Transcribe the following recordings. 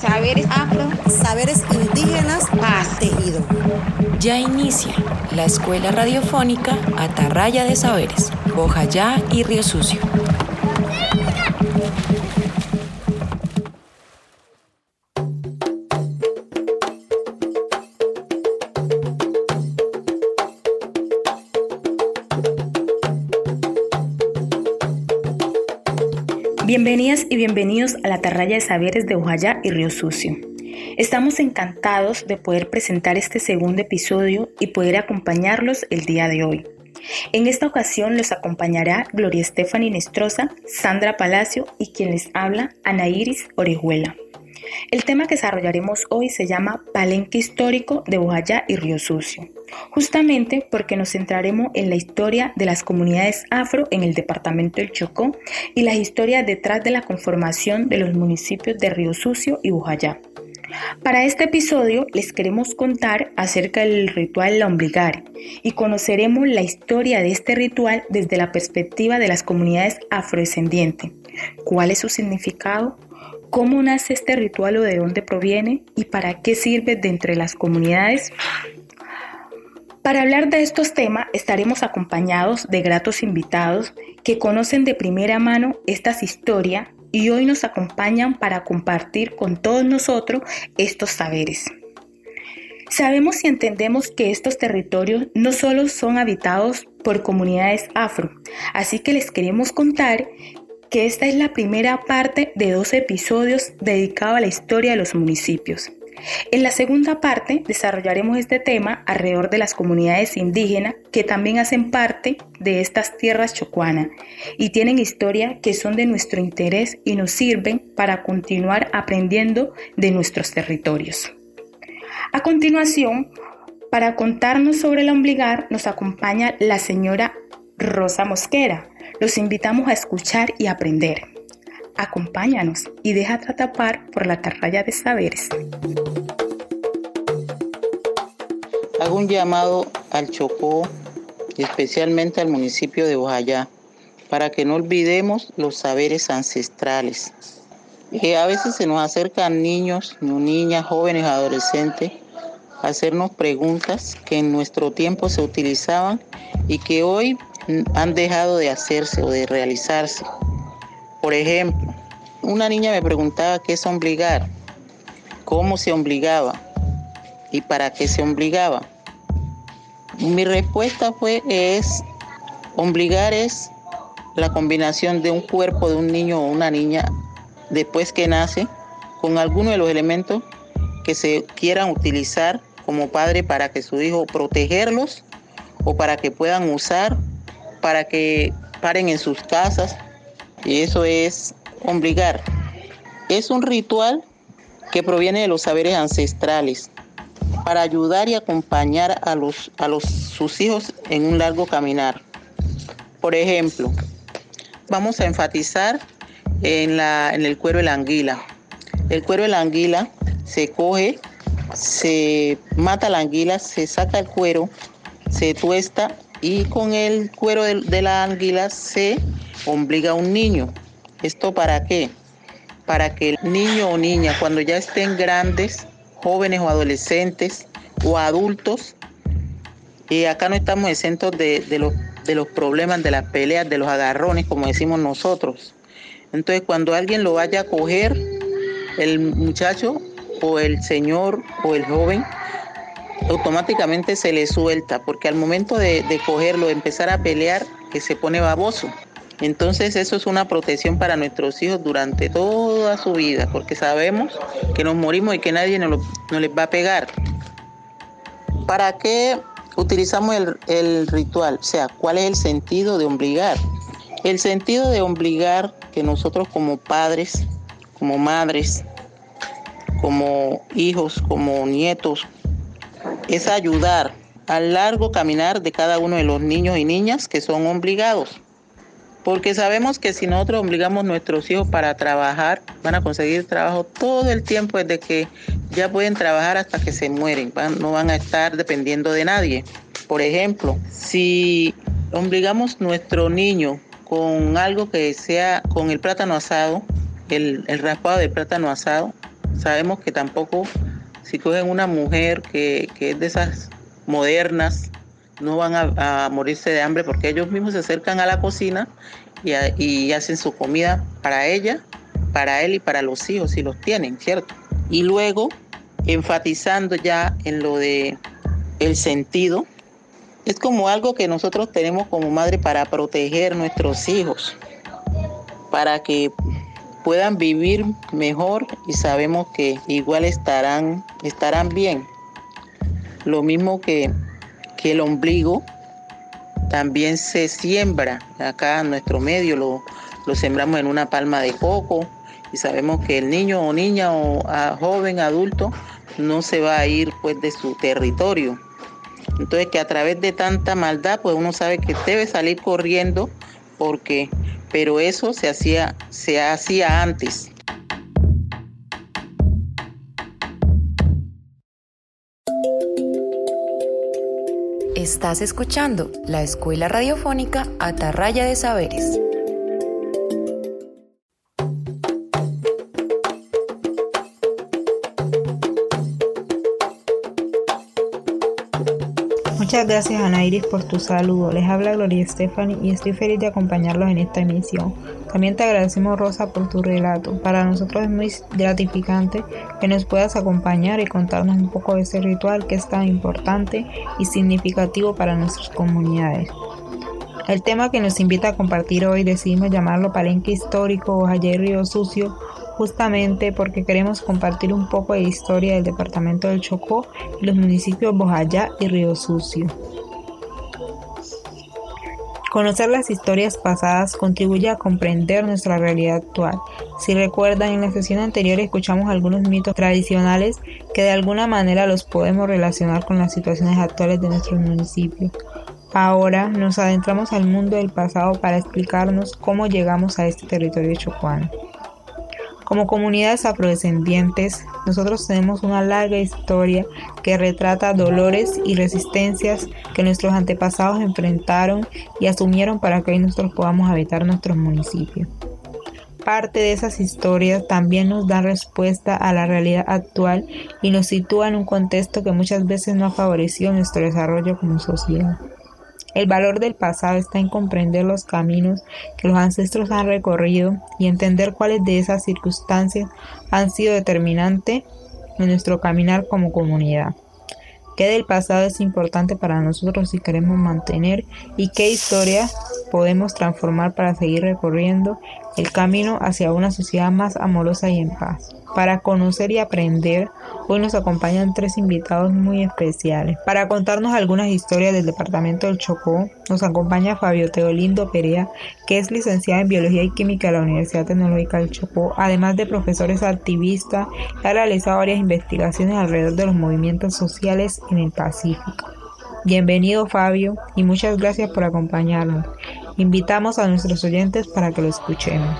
Saberes afro. Saberes indígenas. Paz. Tejido. Ya inicia la Escuela Radiofónica Atarraya de Saberes, Bojayá y Río Sucio. Y bienvenidos a la Atarraya de Saberes de Ojaya y Río Sucio. Estamos encantados de poder presentar este segundo episodio y poder acompañarlos el día de hoy. En esta ocasión los acompañará Gloria Estefani Nestroza, Sandra Palacio y quien les habla, Ana Iris Orejuela. El tema que desarrollaremos hoy se llama Palenque Histórico de Bojayá y Río Sucio, justamente porque nos centraremos en la historia de las comunidades afro en el departamento del Chocó y las historias detrás de la conformación de los municipios de Río Sucio y Bojayá. Para este episodio les queremos contar acerca del ritual La Ombligar y conoceremos la historia de este ritual desde la perspectiva de las comunidades afrodescendientes. ¿Cuál es su significado? ¿Cómo nace este ritual o de dónde proviene? ¿Y para qué sirve de entre las comunidades? Para hablar de estos temas estaremos acompañados de gratos invitados que conocen de primera mano estas historias y hoy nos acompañan para compartir con todos nosotros estos saberes. Sabemos y entendemos que estos territorios no solo son habitados por comunidades afro, así que les queremos contar que esta es la primera parte de dos episodios dedicados a la historia de los municipios. En la segunda parte desarrollaremos este tema alrededor de las comunidades indígenas que también hacen parte de estas tierras chocuanas y tienen historia que son de nuestro interés y nos sirven para continuar aprendiendo de nuestros territorios. A continuación, para contarnos sobre el ombligar nos acompaña la señora Rosa Mosquera. Los invitamos a escuchar y aprender. Acompáñanos y déjate atrapar por la carralla de saberes. Hago un llamado al Chocó y especialmente al municipio de Bojayá para que no olvidemos los saberes ancestrales. Que a veces se nos acercan niños, niñas, jóvenes, adolescentes a hacernos preguntas que en nuestro tiempo se utilizaban y que hoy han dejado de hacerse o de realizarse. Por ejemplo, una niña me preguntaba qué es obligar, cómo se obligaba y para qué se obligaba. Mi respuesta fue es obligar es la combinación de un cuerpo de un niño o una niña después que nace con alguno de los elementos que se quieran utilizar como padre para que su hijo protegerlos o para que puedan usar para que paren en sus casas y eso es obligar. Es un ritual que proviene de los saberes ancestrales para ayudar y acompañar a, los, a los, sus hijos en un largo caminar. Por ejemplo, vamos a enfatizar en, la, en el cuero de la anguila. El cuero de la anguila se coge, se mata la anguila, se saca el cuero, se tuesta y con el cuero de, la anguila se obliga a un niño. ¿Esto para qué? Para que el niño o niña, cuando ya estén grandes, jóvenes o adolescentes o adultos, y acá no estamos exentos de, los, de los problemas, de las peleas, de los agarrones, como decimos nosotros. Entonces, cuando alguien lo vaya a coger, el muchacho o el señor o el joven automáticamente se le suelta, porque al momento de, cogerlo, de empezar a pelear, que se pone baboso. Entonces eso es una protección para nuestros hijos durante toda su vida, porque sabemos que nos morimos y que nadie nos, les va a pegar. ¿Para qué utilizamos el, el, ritual? O sea, ¿cuál es el sentido de obligar? El sentido de obligar que nosotros como padres, como madres, como hijos, como nietos, es ayudar al largo caminar de cada uno de los niños y niñas que son obligados. Porque sabemos que si nosotros obligamos a nuestros hijos para trabajar, van a conseguir trabajo todo el tiempo desde que ya pueden trabajar hasta que se mueren. no van a estar dependiendo de nadie. Por ejemplo, si obligamos a nuestro niño con algo que sea con el plátano asado, el, el raspado de plátano asado, sabemos que tampoco si cogen una mujer que, es de esas modernas, no van a, morirse de hambre porque ellos mismos se acercan a la cocina y, y, hacen su comida para ella, para él y para los hijos, si los tienen, ¿cierto? Y luego, enfatizando ya en lo de el sentido, es como algo que nosotros tenemos como madre para proteger nuestros hijos, para que puedan vivir mejor y sabemos que igual estarán, estarán bien. Lo mismo que, que el ombligo también se siembra acá en nuestro medio, lo, lo sembramos en una palma de coco y sabemos que el niño o niña o joven adulto no se va a ir pues de su territorio entonces que a través de tanta maldad, pues uno sabe que debe salir corriendo porque, pero eso se hacía, se hacía antes. Estás escuchando la Escuela Radiofónica Atarraya de Saberes. Muchas gracias Anairis por tu saludo. Les habla Gloria Stephanie y estoy feliz de acompañarlos en esta emisión. También te agradecemos Rosa por tu relato. Para nosotros es muy gratificante que nos puedas acompañar y contarnos un poco de ese ritual que es tan importante y significativo para nuestras comunidades. El tema que nos invita a compartir hoy decidimos llamarlo Palenque Histórico o Ayer Río Sucio justamente porque queremos compartir un poco de historia del departamento del Chocó y los municipios Bojayá y Río Sucio. Conocer las historias pasadas contribuye a comprender nuestra realidad actual. Si recuerdan, en la sesión anterior escuchamos algunos mitos tradicionales que de alguna manera los podemos relacionar con las situaciones actuales de nuestros municipios. Ahora nos adentramos al mundo del pasado para explicarnos cómo llegamos a este territorio chocuano. Como comunidades afrodescendientes, nosotros tenemos una larga historia que retrata dolores y resistencias que nuestros antepasados enfrentaron y asumieron para que hoy nosotros podamos habitar nuestros municipios. Parte de esas historias también nos dan respuesta a la realidad actual y nos sitúa en un contexto que muchas veces no ha favorecido nuestro desarrollo como sociedad. El valor del pasado está en comprender los caminos que los ancestros han recorrido y entender cuáles de esas circunstancias han sido determinantes en nuestro caminar como comunidad. ¿Qué del pasado es importante para nosotros si queremos mantener y qué historia podemos transformar para seguir recorriendo el camino hacia una sociedad más amorosa y en paz. Para conocer y aprender, hoy nos acompañan tres invitados muy especiales. Para contarnos algunas historias del departamento del Chocó, nos acompaña Fabio Teolindo Perea, que es licenciada en Biología y Química de la Universidad Tecnológica del Chocó, además de profesores activistas, ha realizado varias investigaciones alrededor de los movimientos sociales en el Pacífico. Bienvenido Fabio y muchas gracias por acompañarnos. Invitamos a nuestros oyentes para que lo escuchemos.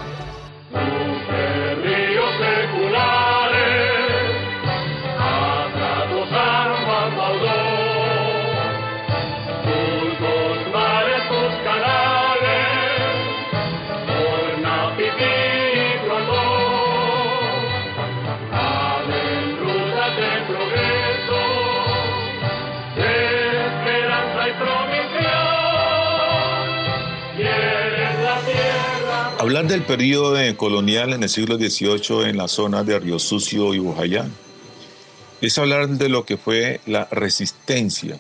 Hablar del periodo colonial en el siglo XVIII en la zona de Río Sucio y Bujayán es hablar de lo que fue la resistencia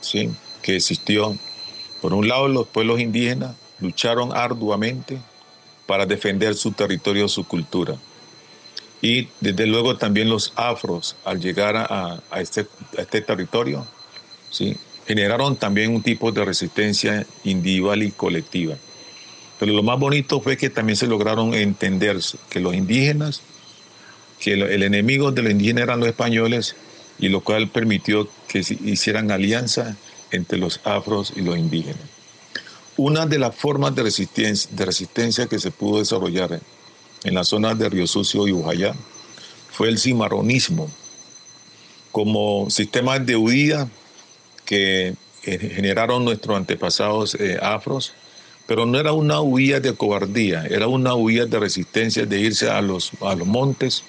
¿sí? que existió. Por un lado, los pueblos indígenas lucharon arduamente para defender su territorio, su cultura. Y desde luego también los afros, al llegar a, este, a este, territorio, ¿sí? generaron también un tipo de resistencia individual y colectiva. Pero lo más bonito fue que también se lograron entender que los indígenas, que el enemigo de los indígenas eran los españoles, y lo cual permitió que hicieran alianza entre los afros y los indígenas. Una de las formas de resistencia, que se pudo desarrollar en la zona de Río Sucio y Ujayá fue el cimarronismo, como sistema de huida que eh, generaron nuestros antepasados eh, afros pero no era una huida de cobardía, era una huida de resistencia, de irse a los, a los montes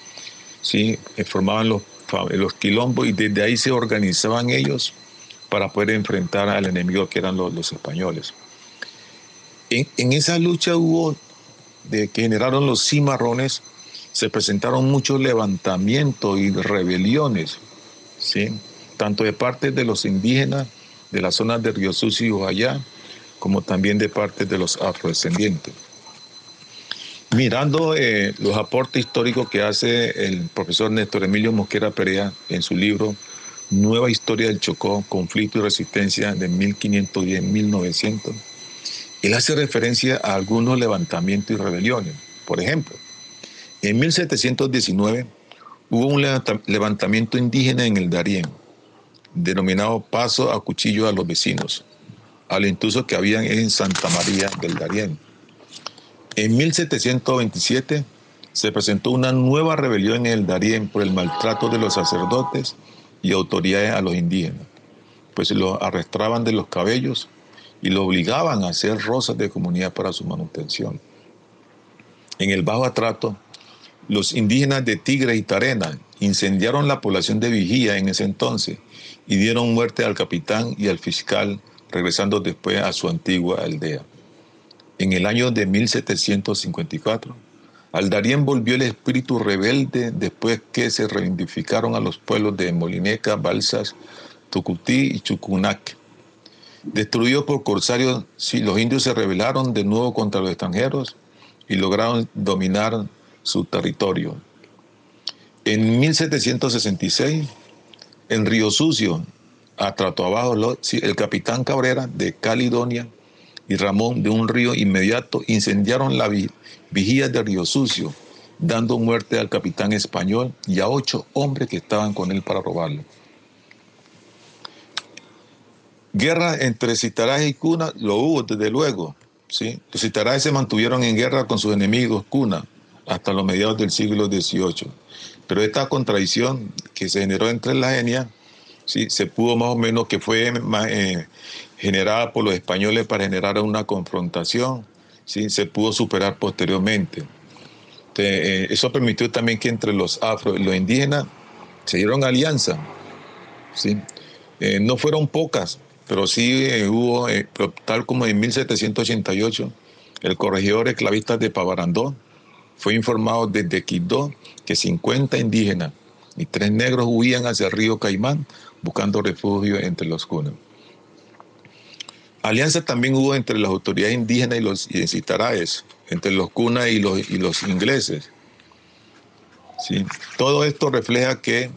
¿sí? Eh, formaban los, los quilombos y desde ahí se organizaban ellos para poder enfrentar al enemigo que eran los, españoles. En, en, esa lucha hubo, de que generaron los cimarrones, se presentaron muchos levantamientos y rebeliones, ¿sí? tanto de parte de los indígenas de las zonas de Río Sucio y Ojayá, como también de parte de los afrodescendientes. Mirando eh, los aportes históricos que hace el profesor Néstor Emilio Mosquera Perea en su libro Nueva Historia del Chocó, Conflicto y Resistencia de 1510-1900, él hace referencia a algunos levantamientos y rebeliones. Por ejemplo, en 1719 hubo un levantamiento indígena en el Darién, denominado Paso a Cuchillo a los Vecinos, al intruso que habían en Santa María del Darién. En 1727 se presentó una nueva rebelión en el Darién por el maltrato de los sacerdotes y autoridades a los indígenas, pues los arrastraban de los cabellos y lo obligaban a hacer rosas de comunidad para su manutención. En el Bajo Atrato, los indígenas de Tigre y Tarena incendiaron la población de Vigía en ese entonces y dieron muerte al capitán y al fiscal, regresando después a su antigua aldea. En el año de 1754, al Darién volvió el espíritu rebelde después que se reivindicaron a los pueblos de Molineca, Balsas, Tucutí y Chucunac. Destruidos por corsarios, los indios se rebelaron de nuevo contra los extranjeros y lograron dominar su territorio. En 1766, en Río Sucio, a Trato Abajo, el capitán Cabrera de Caledonia y Ramón de un río inmediato incendiaron la vigía de Río Sucio, dando muerte al capitán español y a ocho hombres que estaban con él para robarlo. Guerra entre Citaraje y Cuna lo hubo desde luego. ¿sí? Los se mantuvieron en guerra con sus enemigos Cuna hasta los mediados del siglo XVIII. Pero esta contradicción que se generó entre la etnias, se pudo más o menos, que fue eh, generada por los españoles para generar una confrontación, ¿sí? se pudo superar posteriormente. Eh, eso permitió también que entre los afro y los indígenas se dieron alianza. ¿sí? Eh, no fueron pocas, pero sí hubo, tal como en 1788, el corregidor esclavista de Pavarandó fue informado desde Quito que 50 indígenas y tres negros huían hacia el río Caimán buscando refugio entre los cunas. Alianza también hubo entre las autoridades indígenas y los citaraes, entre los cunas y los, y los ingleses. ¿Sí? Todo esto refleja que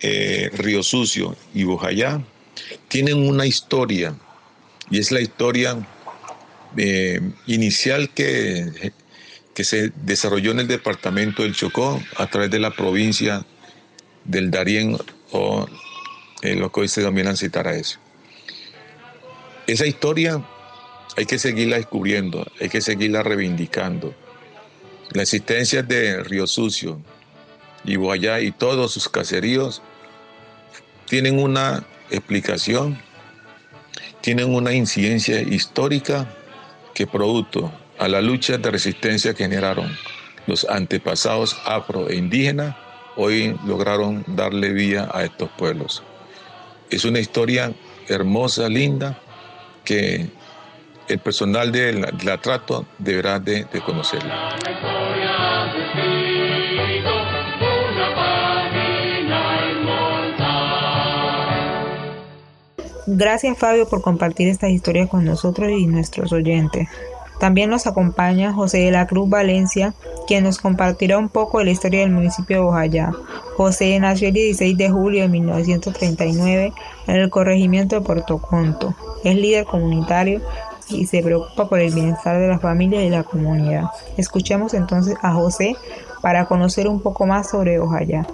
eh, Río Sucio y Bojayá tienen una historia, y es la historia eh, inicial que que se desarrolló en el departamento del Chocó a través de la provincia del Darién o lo que hoy se denominan Citaraes. Esa historia hay que seguirla descubriendo, hay que seguirla reivindicando. La existencia de Río Sucio y Guayá y todos sus caseríos tienen una explicación, tienen una incidencia histórica que producto a la lucha de resistencia que generaron los antepasados afro e indígenas, hoy lograron darle vida a estos pueblos. Es una historia hermosa, linda, que el personal de la, trato deberá de, de conocerla. Gracias Fabio por compartir estas historias con nosotros y nuestros oyentes. También nos acompaña José de la Cruz Valencia, quien nos compartirá un poco de la historia del municipio de Bojayá. José nació el 16 de julio de 1939 en el corregimiento de Puerto Conto. Es líder comunitario y se preocupa por el bienestar de la familia y la comunidad. Escuchemos entonces a José para conocer un poco más sobre Bojayá.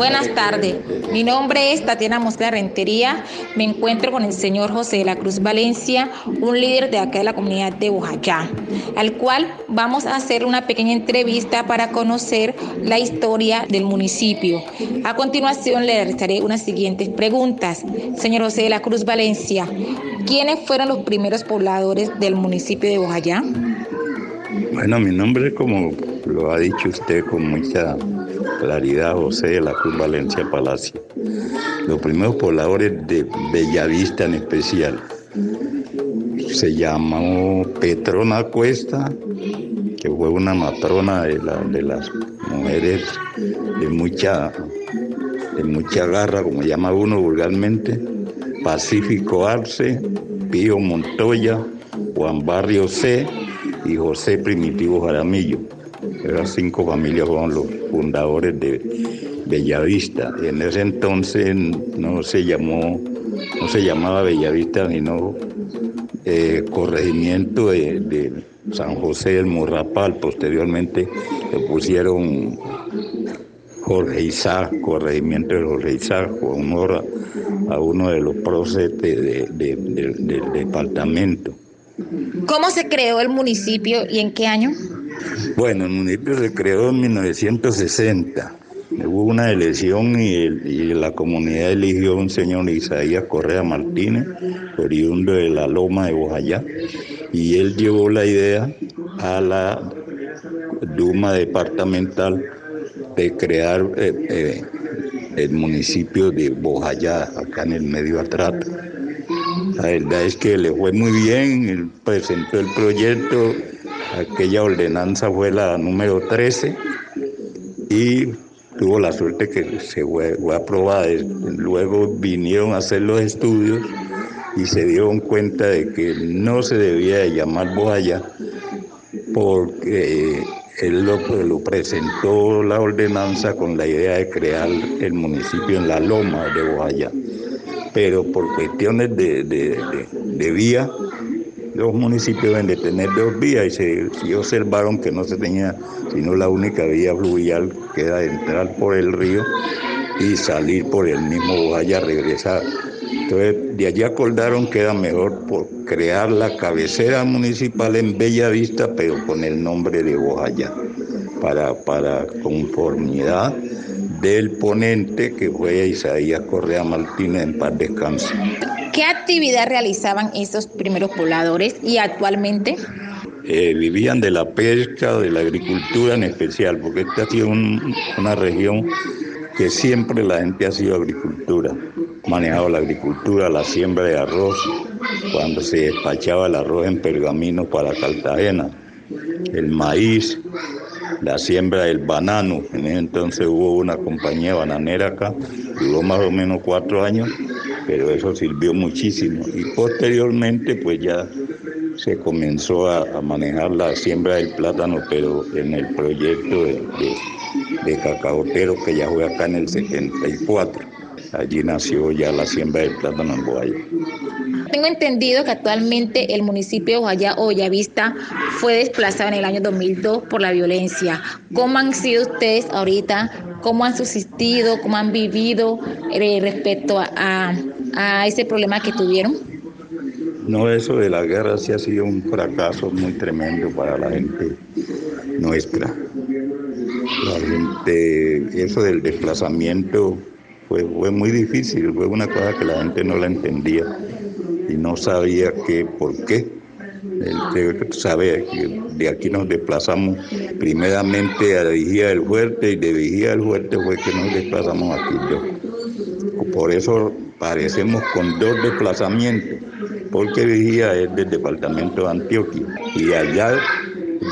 Buenas tardes, mi nombre es Tatiana Mosca Rentería, me encuentro con el señor José de la Cruz Valencia, un líder de acá de la comunidad de Bojayá, al cual vamos a hacer una pequeña entrevista para conocer la historia del municipio. A continuación le realizaré unas siguientes preguntas. Señor José de la Cruz Valencia, ¿quiénes fueron los primeros pobladores del municipio de Bojayá? Bueno, mi nombre, como lo ha dicho usted con mucha claridad, José de la Cruz Valencia Palacio. Los primeros pobladores de Bellavista en especial. Se llamó Petrona Cuesta, que fue una matrona de, de las mujeres de mucha, de mucha garra, como llama uno vulgarmente. Pacífico Arce, Pío Montoya, Juan Barrio C y José Primitivo Jaramillo. Esas cinco familias fueron los fundadores de Bellavista. En ese entonces no se llamó, no se llamaba Bellavista, sino eh, corregimiento de, San José del Morrapal. Posteriormente le pusieron Jorge Isaac, corregimiento de Jorge Isaac, honor a, uno de los próceres del departamento. ¿Cómo se creó el municipio y en qué año? Bueno, el municipio se creó en 1960. Hubo una elección y, la comunidad eligió a un señor Isaías Correa Martínez, oriundo de la Loma de Bojayá, y él llevó la idea a la Duma departamental de crear eh, eh, el municipio de Bojayá, acá en el medio atrato. La verdad es que le fue muy bien, él presentó el proyecto, aquella ordenanza fue la número 13 y tuvo la suerte que se fue, aprobada. Luego vinieron a hacer los estudios y se dieron cuenta de que no se debía de llamar Bojayá porque él lo, presentó la ordenanza con la idea de crear el municipio en la loma de Bojayá pero por cuestiones de, vía, los municipios deben de tener dos vías y se, observaron que no se tenía sino la única vía fluvial que era entrar por el río y salir por el mismo Bojaya, regresar. Entonces, de allí acordaron que era mejor por crear la cabecera municipal en Bella Vista, pero con el nombre de Bojaya, para, para conformidad del ponente que fue Isaías Correa Martínez en paz descanso. ¿Qué actividad realizaban estos primeros pobladores y actualmente? Eh, vivían de la pesca, de la agricultura en especial, porque esta ha sido una región que siempre la gente ha sido agricultura, manejado la agricultura, la siembra de arroz, cuando se despachaba el arroz en pergamino para Cartagena, el maíz, la siembra del banano. En ese entonces hubo una compañía bananera acá, duró más o menos cuatro años, pero eso sirvió muchísimo. Y posteriormente pues ya se comenzó a, manejar la siembra del plátano, pero en el proyecto de, de, cacaotero que ya fue acá en el 74. Allí nació ya la siembra del plátano en Guaya. Tengo entendido que actualmente el municipio de Guaya o Bellavista fue desplazado en el año 2002 por la violencia. ¿Cómo han sido ustedes ahorita? ¿Cómo han subsistido? ¿Cómo han vivido eh, respecto a ese problema que tuvieron? No, eso de la guerra sí ha sido un fracaso muy tremendo para la gente nuestra. La gente, eso del desplazamiento fue, fue muy difícil, fue una cosa que la gente no la entendía y no sabía qué, por qué. El sabe que de aquí nos desplazamos primeramente a Vigía del Fuerte y de Vigía del Fuerte fue que nos desplazamos aquí. Por eso parecemos con dos desplazamientos, porque Vigía es del departamento de Antioquia y allá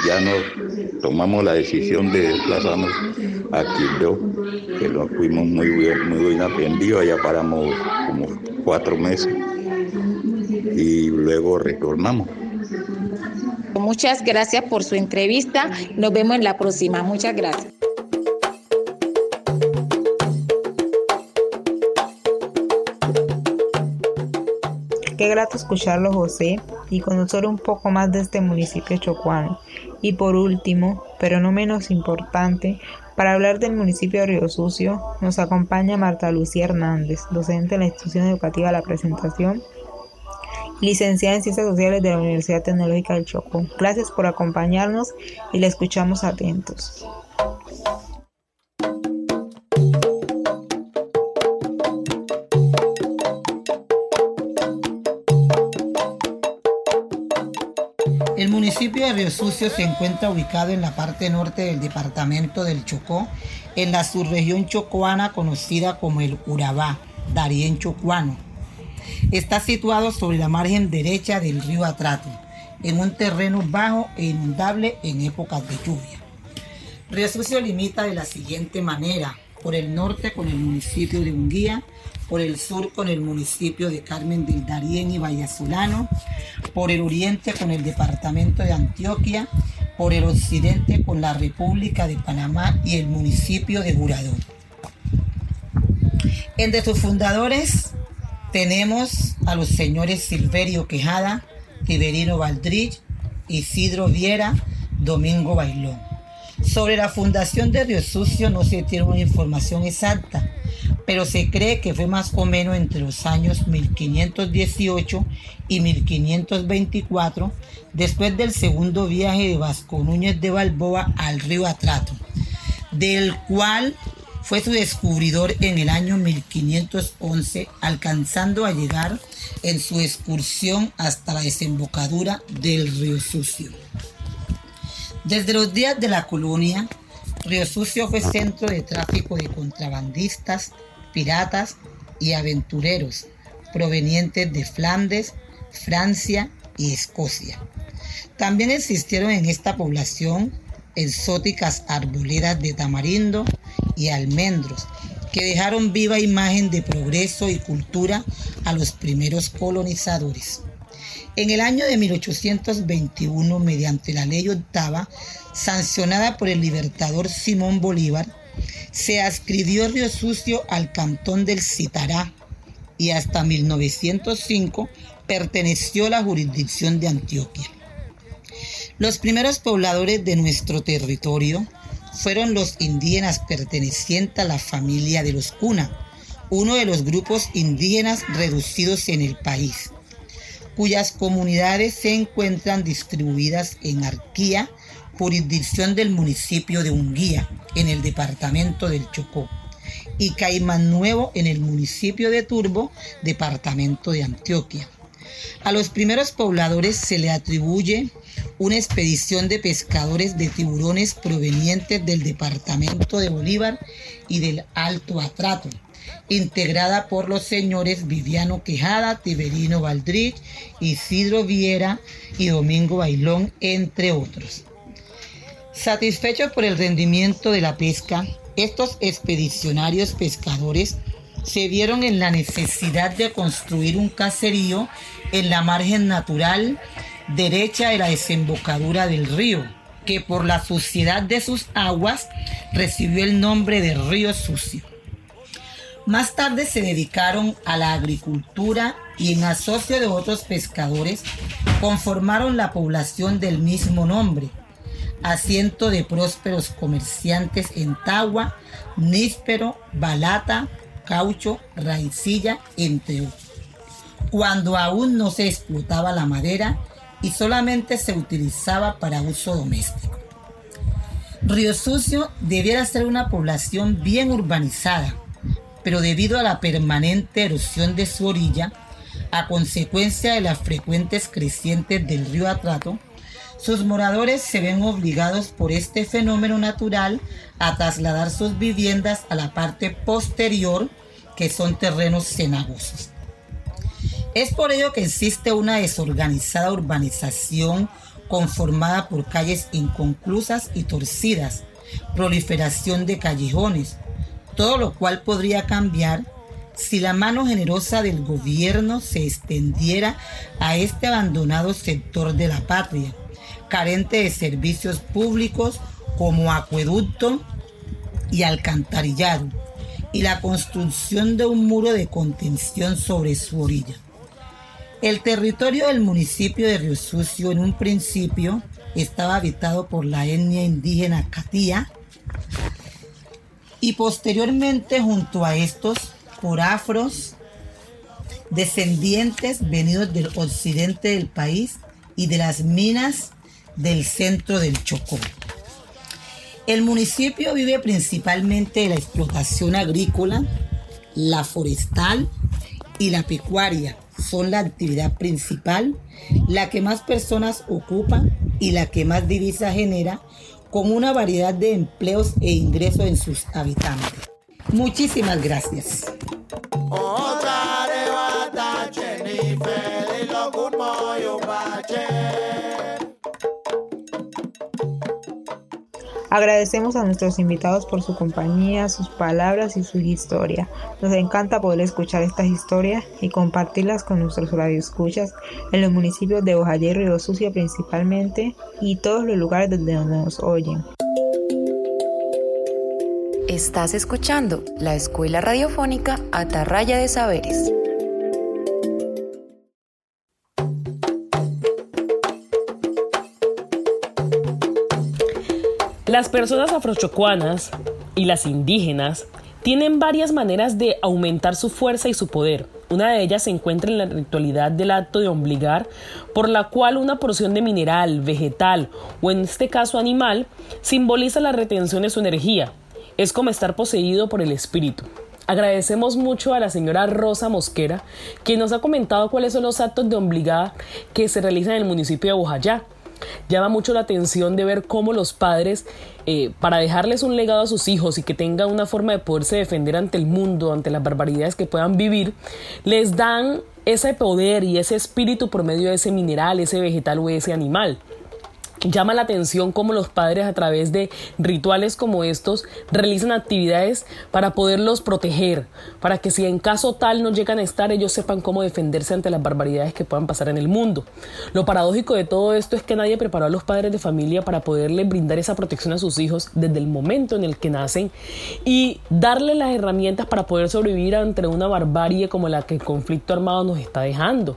ya nos tomamos la decisión de desplazarnos a Quibdó, que lo fuimos muy bien, muy bien aprendidos, allá paramos como cuatro meses y luego retornamos. Muchas gracias por su entrevista. Nos vemos en la próxima. Muchas gracias. Qué grato escucharlo, José. y conocer un poco más de este municipio chocuano. Y por último, pero no menos importante, para hablar del municipio de Río Sucio, nos acompaña Marta Lucía Hernández, docente en la institución educativa La Presentación, licenciada en Ciencias Sociales de la Universidad Tecnológica del Chocó. Gracias por acompañarnos y la escuchamos atentos. El municipio de Río Sucio se encuentra ubicado en la parte norte del departamento del Chocó, en la subregión chocoana conocida como el Urabá, Darién Chocuano. Está situado sobre la margen derecha del río Atrato, en un terreno bajo e inundable en épocas de lluvia. Río Sucio limita de la siguiente manera, por el norte con el municipio de Unguía, por el sur con el municipio de Carmen del Darién y Vallazolano, por el oriente con el departamento de Antioquia, por el occidente con la República de Panamá y el municipio de Jurador. Entre sus fundadores tenemos a los señores Silverio Quejada, Tiberino Valdrich, Isidro Viera, Domingo Bailón. Sobre la fundación de Río Sucio no se tiene una información exacta, pero se cree que fue más o menos entre los años 1518 y 1524, después del segundo viaje de Vasco Núñez de Balboa al río Atrato, del cual fue su descubridor en el año 1511, alcanzando a llegar en su excursión hasta la desembocadura del río Sucio. Desde los días de la colonia, Río Sucio fue centro de tráfico de contrabandistas, piratas y aventureros provenientes de Flandes, Francia y Escocia. También existieron en esta población exóticas arboledas de tamarindo y almendros que dejaron viva imagen de progreso y cultura a los primeros colonizadores. En el año de 1821, mediante la ley octava, sancionada por el libertador Simón Bolívar, se ascribió Río Sucio al cantón del Citará y hasta 1905 perteneció a la jurisdicción de Antioquia. Los primeros pobladores de nuestro territorio fueron los indígenas pertenecientes a la familia de los Cuna, uno de los grupos indígenas reducidos en el país, cuyas comunidades se encuentran distribuidas en Arquía, jurisdicción del municipio de Unguía, en el departamento del Chocó, y Caimán Nuevo en el municipio de Turbo, departamento de Antioquia. A los primeros pobladores se le atribuye una expedición de pescadores de tiburones provenientes del departamento de Bolívar y del Alto Atrato, integrada por los señores Viviano Quejada, Tiberino Valdrich, Isidro Viera y Domingo Bailón, entre otros. Satisfechos por el rendimiento de la pesca, estos expedicionarios pescadores se vieron en la necesidad de construir un caserío en la margen natural derecha de la desembocadura del río, que por la suciedad de sus aguas recibió el nombre de río sucio. Más tarde se dedicaron a la agricultura y en asocio de otros pescadores conformaron la población del mismo nombre, asiento de prósperos comerciantes en Tagua, Níspero, Balata, Caucho, Raicilla, entre otros. Cuando aún no se explotaba la madera y solamente se utilizaba para uso doméstico. Río Sucio debiera ser una población bien urbanizada, pero debido a la permanente erosión de su orilla, a consecuencia de las frecuentes crecientes del río Atrato, sus moradores se ven obligados por este fenómeno natural a trasladar sus viviendas a la parte posterior, que son terrenos cenagosos. Es por ello que existe una desorganizada urbanización conformada por calles inconclusas y torcidas, proliferación de callejones, todo lo cual podría cambiar si la mano generosa del gobierno se extendiera a este abandonado sector de la patria carente de servicios públicos como acueducto y alcantarillado, y la construcción de un muro de contención sobre su orilla. El territorio del municipio de Río Sucio en un principio estaba habitado por la etnia indígena Catía y posteriormente junto a estos por afros, descendientes venidos del occidente del país y de las minas del centro del Chocó. El municipio vive principalmente de la explotación agrícola, la forestal y la pecuaria. Son la actividad principal, la que más personas ocupa y la que más divisa genera, con una variedad de empleos e ingresos en sus habitantes. Muchísimas gracias. Agradecemos a nuestros invitados por su compañía, sus palabras y su historia. Nos encanta poder escuchar estas historias y compartirlas con nuestros radioescuchas en los municipios de Ojayé y Río Sucio principalmente y todos los lugares donde nos oyen. Estás escuchando la Escuela Radiofónica Atarraya de Saberes. Las personas afrochocuanas y las indígenas tienen varias maneras de aumentar su fuerza y su poder. Una de ellas se encuentra en la ritualidad del acto de obligar, por la cual una porción de mineral, vegetal o en este caso animal simboliza la retención de su energía. Es como estar poseído por el espíritu. Agradecemos mucho a la señora Rosa Mosquera, quien nos ha comentado cuáles son los actos de obligada que se realizan en el municipio de Bojayá. Llama mucho la atención de ver cómo los padres, eh, para dejarles un legado a sus hijos y que tengan una forma de poderse defender ante el mundo, ante las barbaridades que puedan vivir, les dan ese poder y ese espíritu por medio de ese mineral, ese vegetal o ese animal. Llama la atención cómo los padres a través de rituales como estos realizan actividades para poderlos proteger, para que si en caso tal no llegan a estar ellos sepan cómo defenderse ante las barbaridades que puedan pasar en el mundo. Lo paradójico de todo esto es que nadie preparó a los padres de familia para poderle brindar esa protección a sus hijos desde el momento en el que nacen y darle las herramientas para poder sobrevivir ante una barbarie como la que el conflicto armado nos está dejando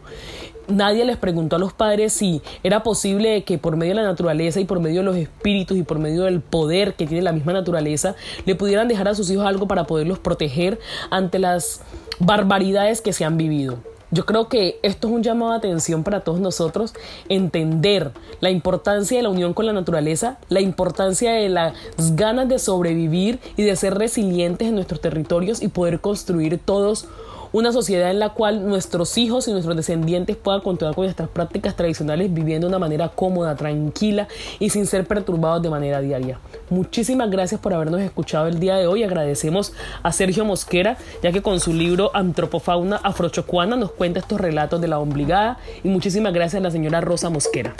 nadie les preguntó a los padres si era posible que por medio de la naturaleza y por medio de los espíritus y por medio del poder que tiene la misma naturaleza le pudieran dejar a sus hijos algo para poderlos proteger ante las barbaridades que se han vivido. Yo creo que esto es un llamado de atención para todos nosotros, entender la importancia de la unión con la naturaleza, la importancia de las ganas de sobrevivir y de ser resilientes en nuestros territorios y poder construir todos una sociedad en la cual nuestros hijos y nuestros descendientes puedan continuar con nuestras prácticas tradicionales viviendo de una manera cómoda, tranquila y sin ser perturbados de manera diaria. Muchísimas gracias por habernos escuchado el día de hoy. Agradecemos a Sergio Mosquera, ya que con su libro Antropofauna Afrochocuana nos cuenta estos relatos de la obligada y muchísimas gracias a la señora Rosa Mosquera.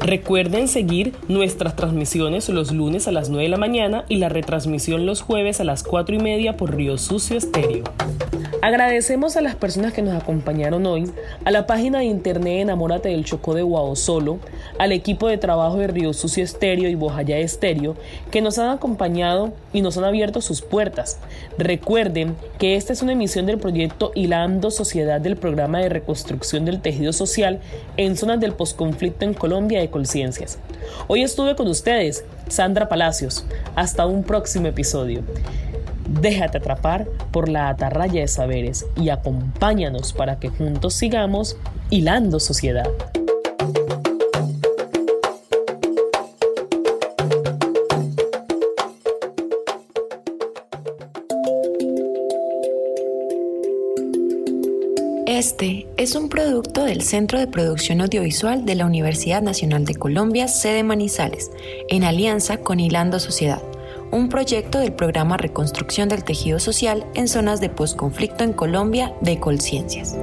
Recuerden seguir nuestras transmisiones los lunes a las 9 de la mañana y la retransmisión los jueves a las 4 y media por Río Sucio Estéreo. Agradecemos a las personas que nos acompañaron hoy, a la página de internet Enamórate del Chocó de Solo, al equipo de trabajo de Río Sucio Estéreo y Bojayá Estéreo, que nos han acompañado y nos han abierto sus puertas. Recuerden que esta es una emisión del proyecto Hilando Sociedad del Programa de Reconstrucción del Tejido Social en zonas del posconflicto en Colombia de Colciencias. Hoy estuve con ustedes, Sandra Palacios. Hasta un próximo episodio. Déjate atrapar por la atarraya de saberes y acompáñanos para que juntos sigamos hilando sociedad. Es un producto del Centro de Producción Audiovisual de la Universidad Nacional de Colombia, sede Manizales, en alianza con Hilando Sociedad un proyecto del programa Reconstrucción del Tejido Social en zonas de posconflicto en Colombia de Colciencias.